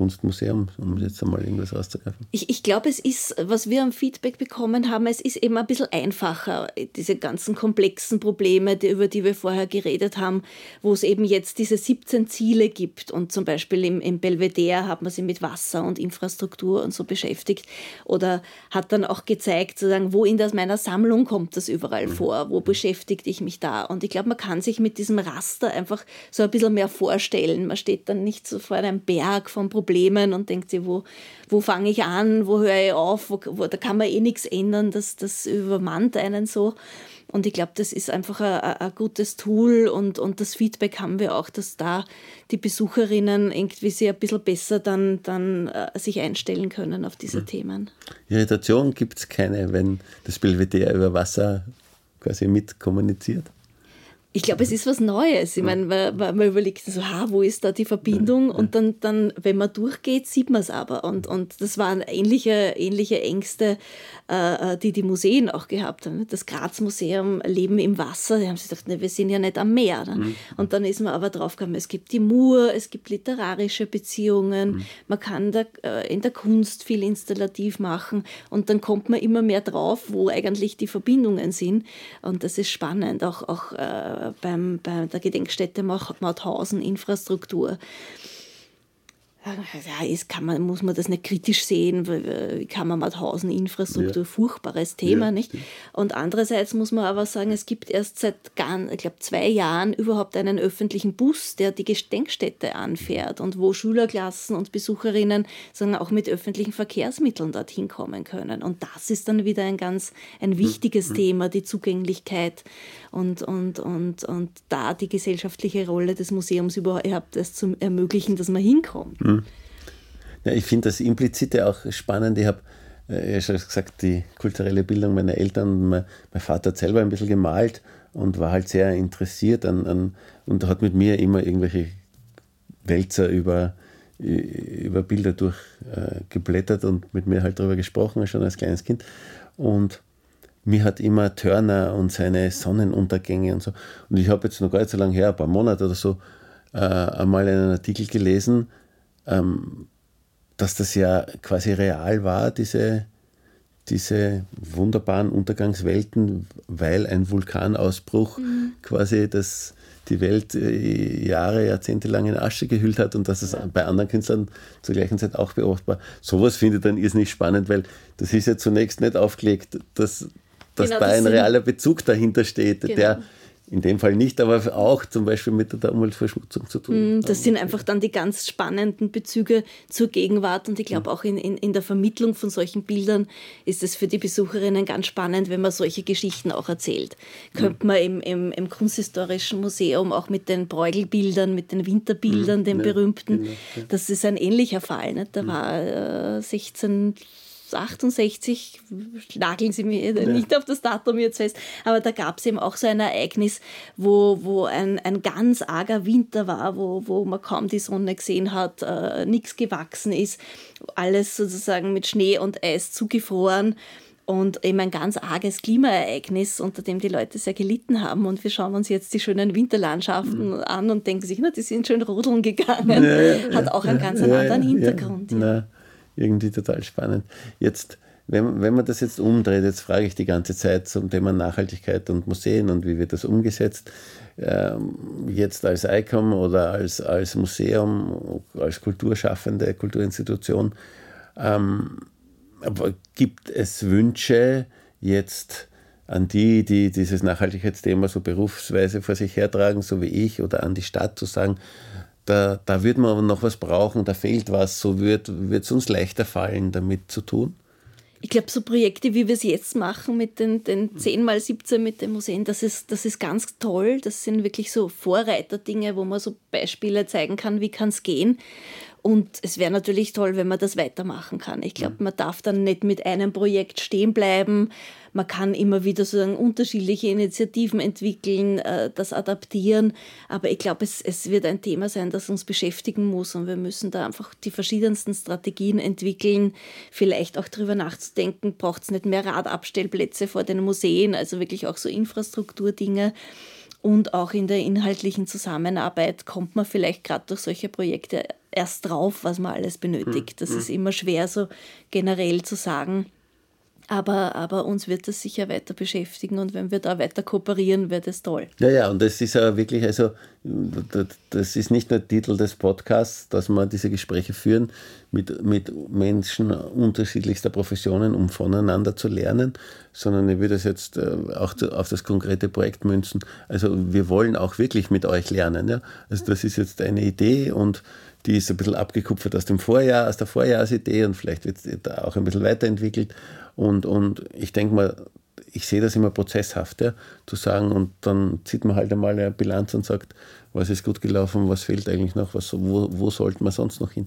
Kunstmuseum, um jetzt einmal irgendwas rauszugreifen? Ich, ich glaube, es ist, was wir am Feedback bekommen haben, es ist eben ein bisschen einfacher, diese ganzen komplexen Probleme, die, über die wir vorher geredet haben, wo es eben jetzt diese 17 Ziele gibt und zum Beispiel im, im Belvedere hat man sich mit Wasser und Infrastruktur und so beschäftigt oder hat dann auch gezeigt, sozusagen, wo in das meiner Sammlung kommt das überall mhm. vor, wo beschäftigt ich mich da und ich glaube, man kann sich mit diesem Raster einfach so ein bisschen mehr vorstellen. Man steht dann nicht so vor einem Berg von Problemen, Problemen und denkt sich, wo, wo fange ich an, wo höre ich auf, wo, wo, da kann man eh nichts ändern, das, das übermannt einen so. Und ich glaube, das ist einfach ein, gutes Tool und, und das Feedback haben wir auch, dass da die Besucherinnen irgendwie sich ein bisschen besser dann, dann äh, sich einstellen können auf diese mhm. Themen. Irritation gibt es keine, wenn das Belvedere über Wasser quasi mitkommuniziert? Ich glaube, es ist was Neues. Ich meine, man, man überlegt so, ha, wo ist da die Verbindung? Und dann, dann wenn man durchgeht, sieht man es aber. Und, und das waren ähnliche, ähnliche Ängste, äh, äh, die die Museen auch gehabt haben. Das Graz-Museum Leben im Wasser, die haben sich gedacht, ne, wir sind ja nicht am Meer. Ne? Mhm. Und dann ist man aber draufgekommen, es gibt die Mur, es gibt literarische Beziehungen, mhm. man kann da, äh, in der Kunst viel installativ machen. Und dann kommt man immer mehr drauf, wo eigentlich die Verbindungen sind. Und das ist spannend, auch, auch äh, beim, bei der Gedenkstätte Mauthausen Infrastruktur ja, ist, kann man, muss man das nicht kritisch sehen, wie kann man Mauthausen Infrastruktur, ja. furchtbares Thema, ja, nicht? Und andererseits muss man aber sagen, es gibt erst seit, gar, ich glaube, zwei Jahren überhaupt einen öffentlichen Bus, der die Gedenkstätte anfährt und wo Schülerklassen und Besucherinnen sagen, auch mit öffentlichen Verkehrsmitteln dorthin kommen können. Und das ist dann wieder ein ganz ein wichtiges mhm. Thema, die Zugänglichkeit und, und, und, und da die gesellschaftliche Rolle des Museums überhaupt erst zu ermöglichen, dass man hinkommt. Mhm. Ja, ich finde das Implizite auch spannend. Ich habe äh, ja schon gesagt, die kulturelle Bildung meiner Eltern. Mein, mein, Vater hat selber ein bisschen gemalt und war halt sehr interessiert an, an und hat mit mir immer irgendwelche Wälzer über, über Bilder durchgeblättert äh, und mit mir halt darüber gesprochen, schon als kleines Kind. Und mir hat immer Turner und seine Sonnenuntergänge und so. Und ich habe jetzt noch gar nicht so lange her, ein paar Monate oder so, äh, einmal einen Artikel gelesen, ähm, dass das ja quasi real war, diese, diese wunderbaren Untergangswelten, weil ein Vulkanausbruch mhm. quasi das, die Welt äh, Jahre, Jahrzehnte lang in Asche gehüllt hat und dass es ja. bei anderen Künstlern zur gleichen Zeit auch beobachtbar. Sowas finde ich dann irrsinnig spannend, weil das ist ja zunächst nicht aufgelegt, dass, dass genau, da ein realer Bezug dahinter steht, genau. der in dem Fall nicht, aber auch zum Beispiel mit der Umweltverschmutzung zu tun. Mm, das sind einfach dann die ganz spannenden Bezüge zur Gegenwart und ich glaube auch in, in, in der Vermittlung von solchen Bildern ist es für die Besucherinnen ganz spannend, wenn man solche Geschichten auch erzählt. Könnte man im, im, im Kunsthistorischen Museum auch mit den Bräugelbildern, mit den Winterbildern, den berühmten, genau, das ist ein ähnlicher Fall. Nicht? Da war äh, 16 68, nageln Sie mir ja. nicht auf das Datum jetzt fest, aber da gab es eben auch so ein Ereignis, wo, wo ein, ein ganz arger Winter war, wo, wo man kaum die Sonne gesehen hat, äh, nichts gewachsen ist, alles sozusagen mit Schnee und Eis zugefroren und eben ein ganz arges Klimaereignis, unter dem die Leute sehr gelitten haben. Und wir schauen uns jetzt die schönen Winterlandschaften mhm. an und denken sich, na, die sind schön rodeln gegangen. Ja, Hat auch einen ganz ja, anderen Hintergrund. Irgendwie total spannend. Jetzt, wenn, wenn man das jetzt umdreht, jetzt frage ich die ganze Zeit zum Thema Nachhaltigkeit und Museen und wie wird das umgesetzt. Ähm, jetzt als ICOM oder als, als Museum, als Kulturschaffende, Kulturinstitution, ähm, aber gibt es Wünsche jetzt an die, die dieses Nachhaltigkeitsthema so berufsweise vor sich hertragen, so wie ich, oder an die Stadt zu sagen, da, da wird man aber noch was brauchen, da fehlt was, so wird es uns leichter fallen, damit zu tun? Ich glaube, so Projekte, wie wir es jetzt machen mit den, den 10 mal 17 mit den Museen, das ist, das ist ganz toll. Das sind wirklich so Vorreiterdinge, wo man so Beispiele zeigen kann, wie kann es gehen. Und es wäre natürlich toll, wenn man das weitermachen kann. Ich glaube, man darf dann nicht mit einem Projekt stehen bleiben. Man kann immer wieder sozusagen unterschiedliche Initiativen entwickeln, äh, das adaptieren. Aber ich glaube, es, es wird ein Thema sein, das uns beschäftigen muss. Und wir müssen da einfach die verschiedensten Strategien entwickeln. Vielleicht auch darüber nachzudenken, braucht es nicht mehr Radabstellplätze vor den Museen, also wirklich auch so Infrastrukturdinge Und auch in der inhaltlichen Zusammenarbeit kommt man vielleicht gerade durch solche Projekte erst drauf, was man alles benötigt. Das ist immer schwer so generell zu sagen. Aber, aber uns wird das sicher weiter beschäftigen und wenn wir da weiter kooperieren, wird es toll. Ja, ja, und das ist ja wirklich, also das ist nicht nur Titel des Podcasts, dass wir diese Gespräche führen mit, mit Menschen unterschiedlichster Professionen, um voneinander zu lernen, sondern ich würde es jetzt äh, auch auf das konkrete Projekt münzen. Also wir wollen auch wirklich mit euch lernen. Ja? Also das ist jetzt eine Idee und die ist ein bisschen abgekupfert aus dem Vorjahr, aus der Vorjahresidee und vielleicht wird es da auch ein bisschen weiterentwickelt. Und, und ich denke mal, ich sehe das immer prozesshaft, ja, zu sagen, und dann zieht man halt einmal eine Bilanz und sagt, was ist gut gelaufen, was fehlt eigentlich noch, was, wo, wo sollte man sonst noch hin?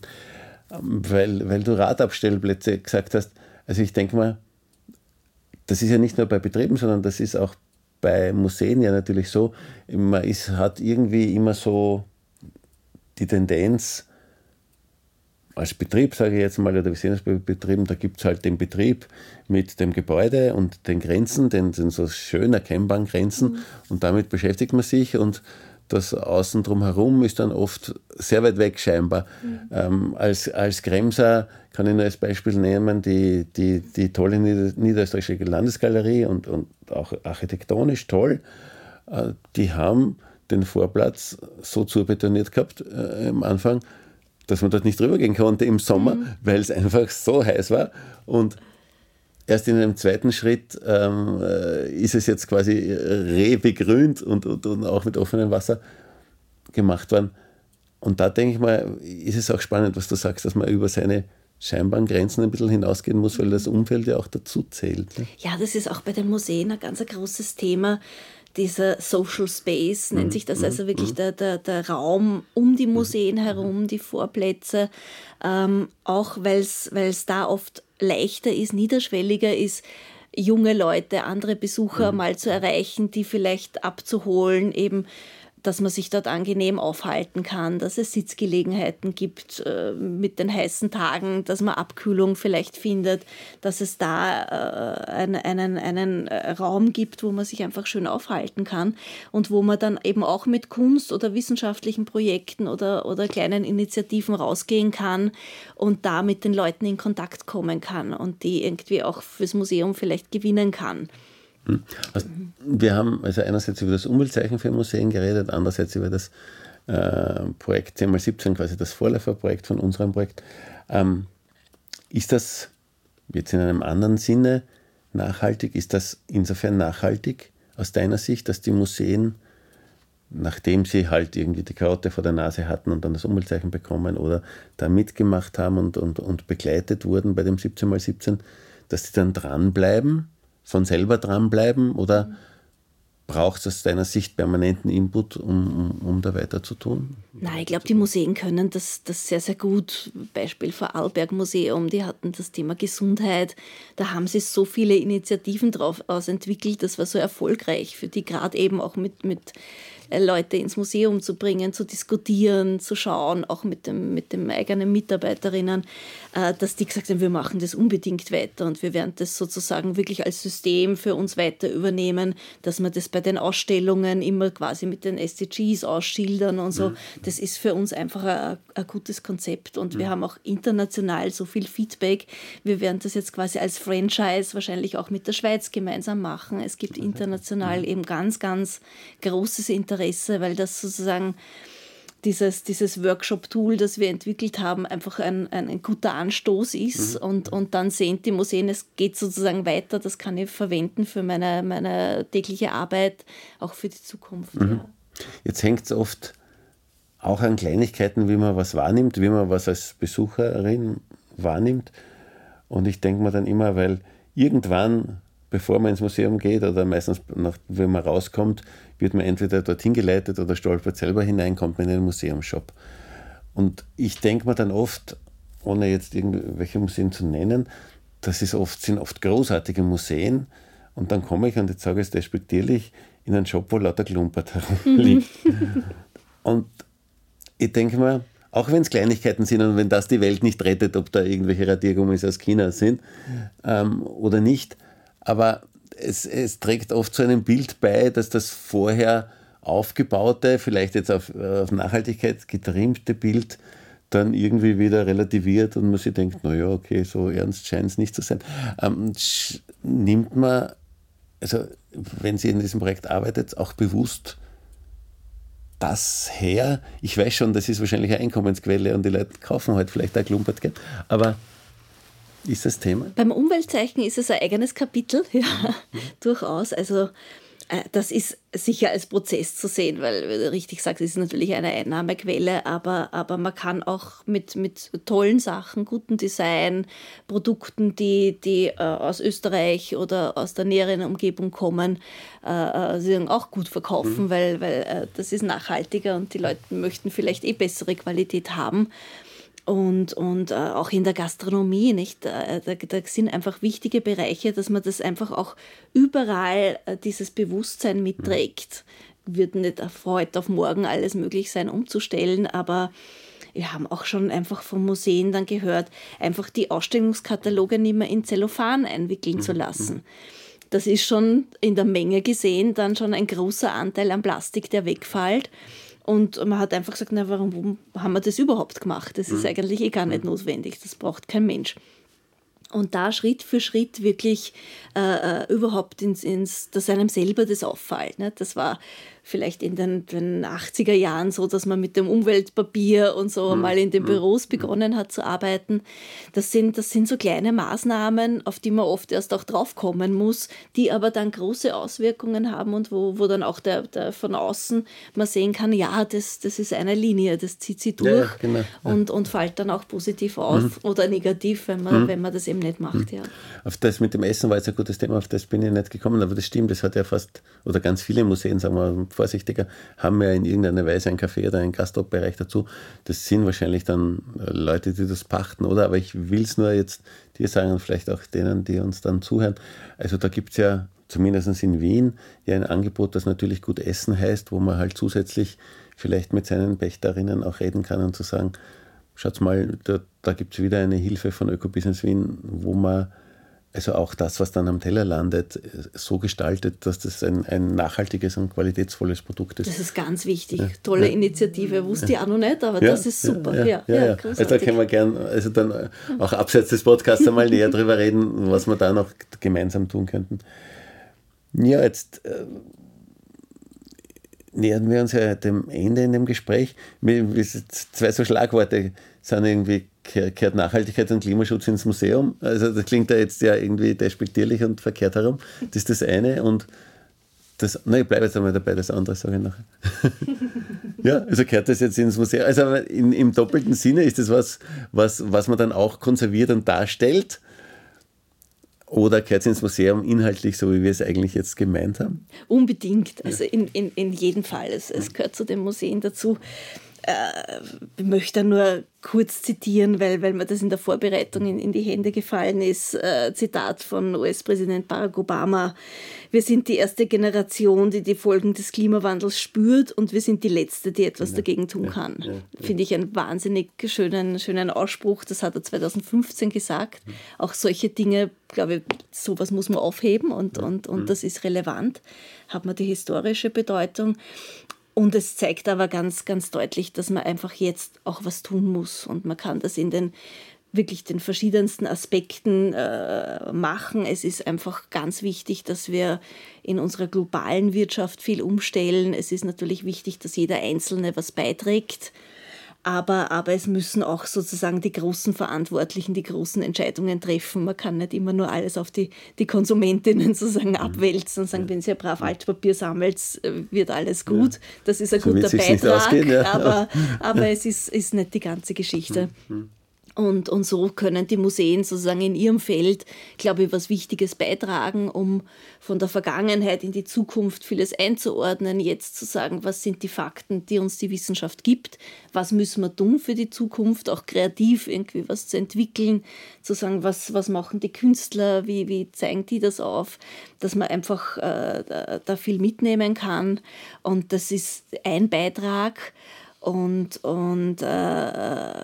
Weil, weil du Radabstellplätze gesagt hast, also ich denke mal, das ist ja nicht nur bei Betrieben, sondern das ist auch bei Museen ja natürlich so, man ist, hat irgendwie immer so die Tendenz, als Betrieb, sage ich jetzt mal, oder wir sehen es bei Betrieben, da gibt es halt den Betrieb mit dem Gebäude und den Grenzen, den, den so schön erkennbaren Grenzen mhm. und damit beschäftigt man sich und das Außen drumherum ist dann oft sehr weit weg scheinbar. Mhm. Ähm, als, als Kremser kann ich nur als Beispiel nehmen die, die, die tolle Nieder Niederösterreichische Landesgalerie und, und auch architektonisch toll. Äh, die haben den Vorplatz so zubetoniert gehabt äh, am Anfang, dass man dort nicht drüber gehen konnte im Sommer, mhm. weil es einfach so heiß war. Und erst in einem zweiten Schritt ähm, äh, ist es jetzt quasi rebegrünt und, und, und auch mit offenem Wasser gemacht worden. Und da denke ich mal, ist es auch spannend, was du sagst, dass man über seine scheinbaren Grenzen ein bisschen hinausgehen muss, weil das Umfeld ja auch dazu zählt. Ne? Ja, das ist auch bei den Museen ein ganz großes Thema dieser Social Space, nennt mhm. sich das also wirklich mhm. der, der, der Raum um die Museen herum, die Vorplätze, ähm, auch weil es da oft leichter ist, niederschwelliger ist, junge Leute, andere Besucher mhm. mal zu erreichen, die vielleicht abzuholen, eben dass man sich dort angenehm aufhalten kann, dass es Sitzgelegenheiten gibt äh, mit den heißen Tagen, dass man Abkühlung vielleicht findet, dass es da äh, einen, einen, einen äh, Raum gibt, wo man sich einfach schön aufhalten kann und wo man dann eben auch mit Kunst oder wissenschaftlichen Projekten oder, oder kleinen Initiativen rausgehen kann und da mit den Leuten in Kontakt kommen kann und die irgendwie auch fürs Museum vielleicht gewinnen kann. Also, wir haben also einerseits über das Umweltzeichen für Museen geredet, andererseits über das äh, Projekt 10x17, quasi das Vorläuferprojekt von unserem Projekt. Ähm, ist das jetzt in einem anderen Sinne nachhaltig? Ist das insofern nachhaltig aus deiner Sicht, dass die Museen, nachdem sie halt irgendwie die Karotte vor der Nase hatten und dann das Umweltzeichen bekommen oder da mitgemacht haben und, und, und begleitet wurden bei dem 17x17, dass sie dann dranbleiben? Von selber dranbleiben oder mhm. braucht es aus deiner Sicht permanenten Input, um, um, um da weiter zu tun? Nein, ich glaube, die Museen können das, das sehr, sehr gut. Beispiel Vorarlberg Museum, die hatten das Thema Gesundheit. Da haben sie so viele Initiativen drauf entwickelt. Das war so erfolgreich für die, gerade eben auch mit, mit Leute ins Museum zu bringen, zu diskutieren, zu schauen, auch mit dem, mit den eigenen Mitarbeiterinnen, äh, dass die gesagt haben, wir machen das unbedingt weiter und wir werden das sozusagen wirklich als System für uns weiter übernehmen, dass wir das bei den Ausstellungen immer quasi mit den SDGs ausschildern und so. Mhm. Das ist für uns einfach ein, ein gutes Konzept und mhm. wir haben auch international so viel Feedback. Wir werden das jetzt quasi als Franchise wahrscheinlich auch mit der Schweiz gemeinsam machen. Es gibt international mhm. eben ganz, ganz großes Interesse Interesse, weil das sozusagen dieses, dieses Workshop-Tool, das wir entwickelt haben, einfach ein, ein, ein guter Anstoß ist. Mhm. Und, und dann sehen die Museen, es geht sozusagen weiter, das kann ich verwenden für meine, meine tägliche Arbeit, auch für die Zukunft. Mhm. Ja. Jetzt hängt es oft auch an Kleinigkeiten, wie man was wahrnimmt, wie man was als Besucherin wahrnimmt. Und ich denke mir dann immer, weil irgendwann bevor man ins Museum geht oder meistens, nach, wenn man rauskommt, wird man entweder dorthin geleitet oder stolpert selber hinein, kommt man in den Museumsshop. Und ich denke mir dann oft, ohne jetzt irgendwelche Museen zu nennen, das ist oft, sind oft großartige Museen. Und dann komme ich, und jetzt sage ich es despektierlich, in einen Shop, wo lauter Klumpert herumliegt. und ich denke mir, auch wenn es Kleinigkeiten sind und wenn das die Welt nicht rettet, ob da irgendwelche Radiergummis aus China sind ähm, oder nicht, aber es, es trägt oft zu einem Bild bei, dass das vorher aufgebaute, vielleicht jetzt auf, auf Nachhaltigkeit getrimmte Bild dann irgendwie wieder relativiert und man sich denkt, naja, okay, so ernst scheint es nicht zu sein. Ähm, nimmt man, also wenn sie in diesem Projekt arbeitet, auch bewusst das her? Ich weiß schon, das ist wahrscheinlich eine Einkommensquelle und die Leute kaufen halt vielleicht ein Klumpert, aber ist das Thema? Beim Umweltzeichen ist es ein eigenes Kapitel, ja, mhm. durchaus. Also äh, das ist sicher als Prozess zu sehen, weil, wie du richtig sagst, es ist natürlich eine Einnahmequelle, aber, aber man kann auch mit, mit tollen Sachen, gutem Design, Produkten, die, die äh, aus Österreich oder aus der näheren Umgebung kommen, äh, äh auch gut verkaufen, mhm. weil, weil das ist nachhaltiger und die Leute möchten vielleicht eh bessere Qualität haben und, und äh, auch in der Gastronomie, nicht? Da, da, da, sind einfach wichtige Bereiche, dass man das einfach auch überall äh, dieses Bewusstsein mitträgt. Wird nicht auf heute auf morgen alles möglich sein, umzustellen, aber wir haben auch schon einfach von Museen dann gehört, einfach die Ausstellungskataloge nicht mehr in Zellophan einwickeln zu mhm. lassen. Das ist schon in der Menge gesehen dann schon ein großer Anteil an Plastik, der wegfällt. Und man hat einfach gesagt, na, warum haben wir das überhaupt gemacht? Das ist mhm. eigentlich eh gar nicht mhm. notwendig, das braucht kein Mensch. Und da Schritt für Schritt wirklich äh, äh überhaupt ins, ins, dass einem selber das auffällt. Ne? Das war vielleicht in den, den 80er Jahren so, dass man mit dem Umweltpapier und so mhm. mal in den mhm. Büros begonnen hat zu arbeiten. Das sind, das sind so kleine Maßnahmen, auf die man oft erst auch draufkommen muss, die aber dann große Auswirkungen haben und wo, wo dann auch der, der von außen man sehen kann, ja, das, das ist eine Linie, das zieht sie durch ja, genau, ja. und, und fällt dann auch positiv auf mhm. oder negativ, wenn man, mhm. wenn man das eben nicht macht. Ja. Auf das mit dem Essen war jetzt ein gutes Thema, auf das bin ich nicht gekommen, aber das stimmt, das hat ja fast, oder ganz viele Museen, sagen wir, vorsichtiger, haben ja in irgendeiner Weise ein Café oder einen Gastropbereich dazu. Das sind wahrscheinlich dann äh, Leute, die das pachten, oder? Aber ich will es nur jetzt dir sagen und vielleicht auch denen, die uns dann zuhören. Also da gibt es ja zumindest in Wien ja ein Angebot, das natürlich gut Essen heißt, wo man halt zusätzlich vielleicht mit seinen Pächterinnen auch reden kann und zu sagen, schaut mal, da, da gibt es wieder eine Hilfe von Ökobusiness Wien, wo man also auch das, was dann am Teller landet, so gestaltet, dass das ein, ein nachhaltiges und qualitätsvolles Produkt ist. Das ist ganz wichtig. Ja. Tolle ja. Initiative. Wusste ich auch noch nicht, aber das ist super. Ja, ja, Also da können wir gern, also dann auch abseits des Podcasts einmal näher drüber reden, was wir da noch gemeinsam tun könnten. Ja, jetzt äh, nähern wir uns ja dem Ende in dem Gespräch. Zwei so Schlagworte sind irgendwie kehrt Nachhaltigkeit und Klimaschutz ins Museum. Also das klingt ja jetzt ja irgendwie despektierlich und verkehrt herum. Das ist das eine und das, na, ich bleibe jetzt einmal dabei, das andere sage ich nachher. ja, also kehrt das jetzt ins Museum. Also in, im doppelten Sinne ist das was, was, was man dann auch konserviert und darstellt. Oder kehrt es ins Museum inhaltlich, so wie wir es eigentlich jetzt gemeint haben? Unbedingt, also in, in, in jedem Fall. Es, es gehört zu den Museen dazu äh, möchte nur kurz zitieren, weil, weil mir das in der Vorbereitung in, in die Hände gefallen ist. Äh, Zitat von US-Präsident Barack Obama. Wir sind die erste Generation, die die Folgen des Klimawandels spürt und wir sind die letzte, die etwas ja, dagegen tun kann. Ja, ja, Finde ich einen wahnsinnig schönen, schönen Ausspruch. Das hat er 2015 gesagt. Auch solche Dinge, glaube ich, sowas muss man aufheben und, und, und mhm. das ist relevant. Hat man die historische Bedeutung. Und es zeigt aber ganz, ganz deutlich, dass man einfach jetzt auch was tun muss. Und man kann das in den wirklich den verschiedensten Aspekten äh, machen. Es ist einfach ganz wichtig, dass wir in unserer globalen Wirtschaft viel umstellen. Es ist natürlich wichtig, dass jeder Einzelne was beiträgt aber, aber es müssen auch sozusagen die großen Verantwortlichen die großen Entscheidungen treffen. Man kann nicht immer nur alles auf die, die Konsumentinnen sozusagen mhm. abwälzen und sagen, wenn ihr brav Altpapier sammelt, äh, wird alles gut. Das ist ein so guter Beitrag, ja. aber, aber es ist, ist nicht die ganze Geschichte. Und, und so können die Museen sozusagen in ihrem Feld, glaube ich, was Wichtiges beitragen, um von der Vergangenheit in die Zukunft vieles einzuordnen, jetzt zu sagen, was sind die Fakten, die uns die Wissenschaft gibt, was müssen wir tun für die Zukunft, auch kreativ irgendwie was zu entwickeln, zu sagen, was, was machen die Künstler, wie, wie zeigen die das auf, dass man einfach äh, da, da viel mitnehmen kann. Und das ist ein Beitrag. Und, und äh,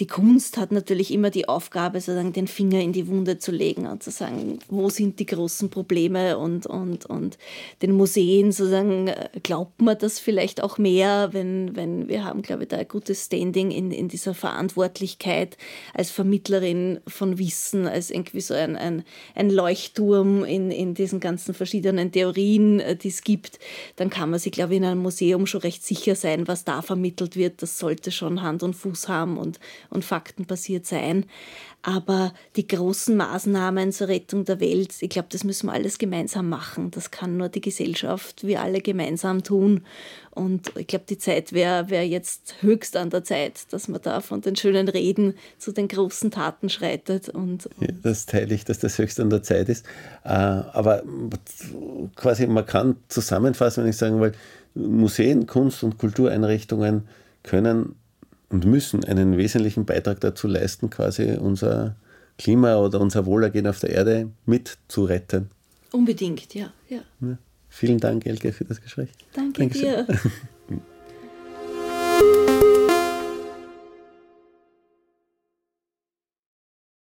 die Kunst hat natürlich immer die Aufgabe, sozusagen den Finger in die Wunde zu legen und zu sagen, wo sind die großen Probleme und, und, und den Museen sozusagen, glaubt man das vielleicht auch mehr, wenn, wenn wir haben, glaube ich, da ein gutes Standing in, in dieser Verantwortlichkeit als Vermittlerin von Wissen, als irgendwie so ein, ein, ein Leuchtturm in, in diesen ganzen verschiedenen Theorien, äh, die es gibt, dann kann man sich, glaube ich, in einem Museum schon recht sicher sein, was da vermittelt wird. Das sollte schon Hand und Fuß haben und und faktenbasiert sein. Aber die großen Maßnahmen zur Rettung der Welt, ich glaube, das müssen wir alles gemeinsam machen. Das kann nur die Gesellschaft, wir alle gemeinsam tun. Und ich glaube, die Zeit wäre wär jetzt höchst an der Zeit, dass man da von den schönen Reden zu den großen Taten schreitet. Und, ja, das teile ich, dass das höchst an der Zeit ist. Äh, aber quasi, man kann zusammenfassen, wenn ich sagen will, Museen, Kunst- und Kultureinrichtungen können und müssen einen wesentlichen Beitrag dazu leisten, quasi unser Klima oder unser Wohlergehen auf der Erde mitzuretten. Unbedingt, ja. ja. ja. Vielen Dank, Elke, für das Gespräch. Danke Dankeschön. dir.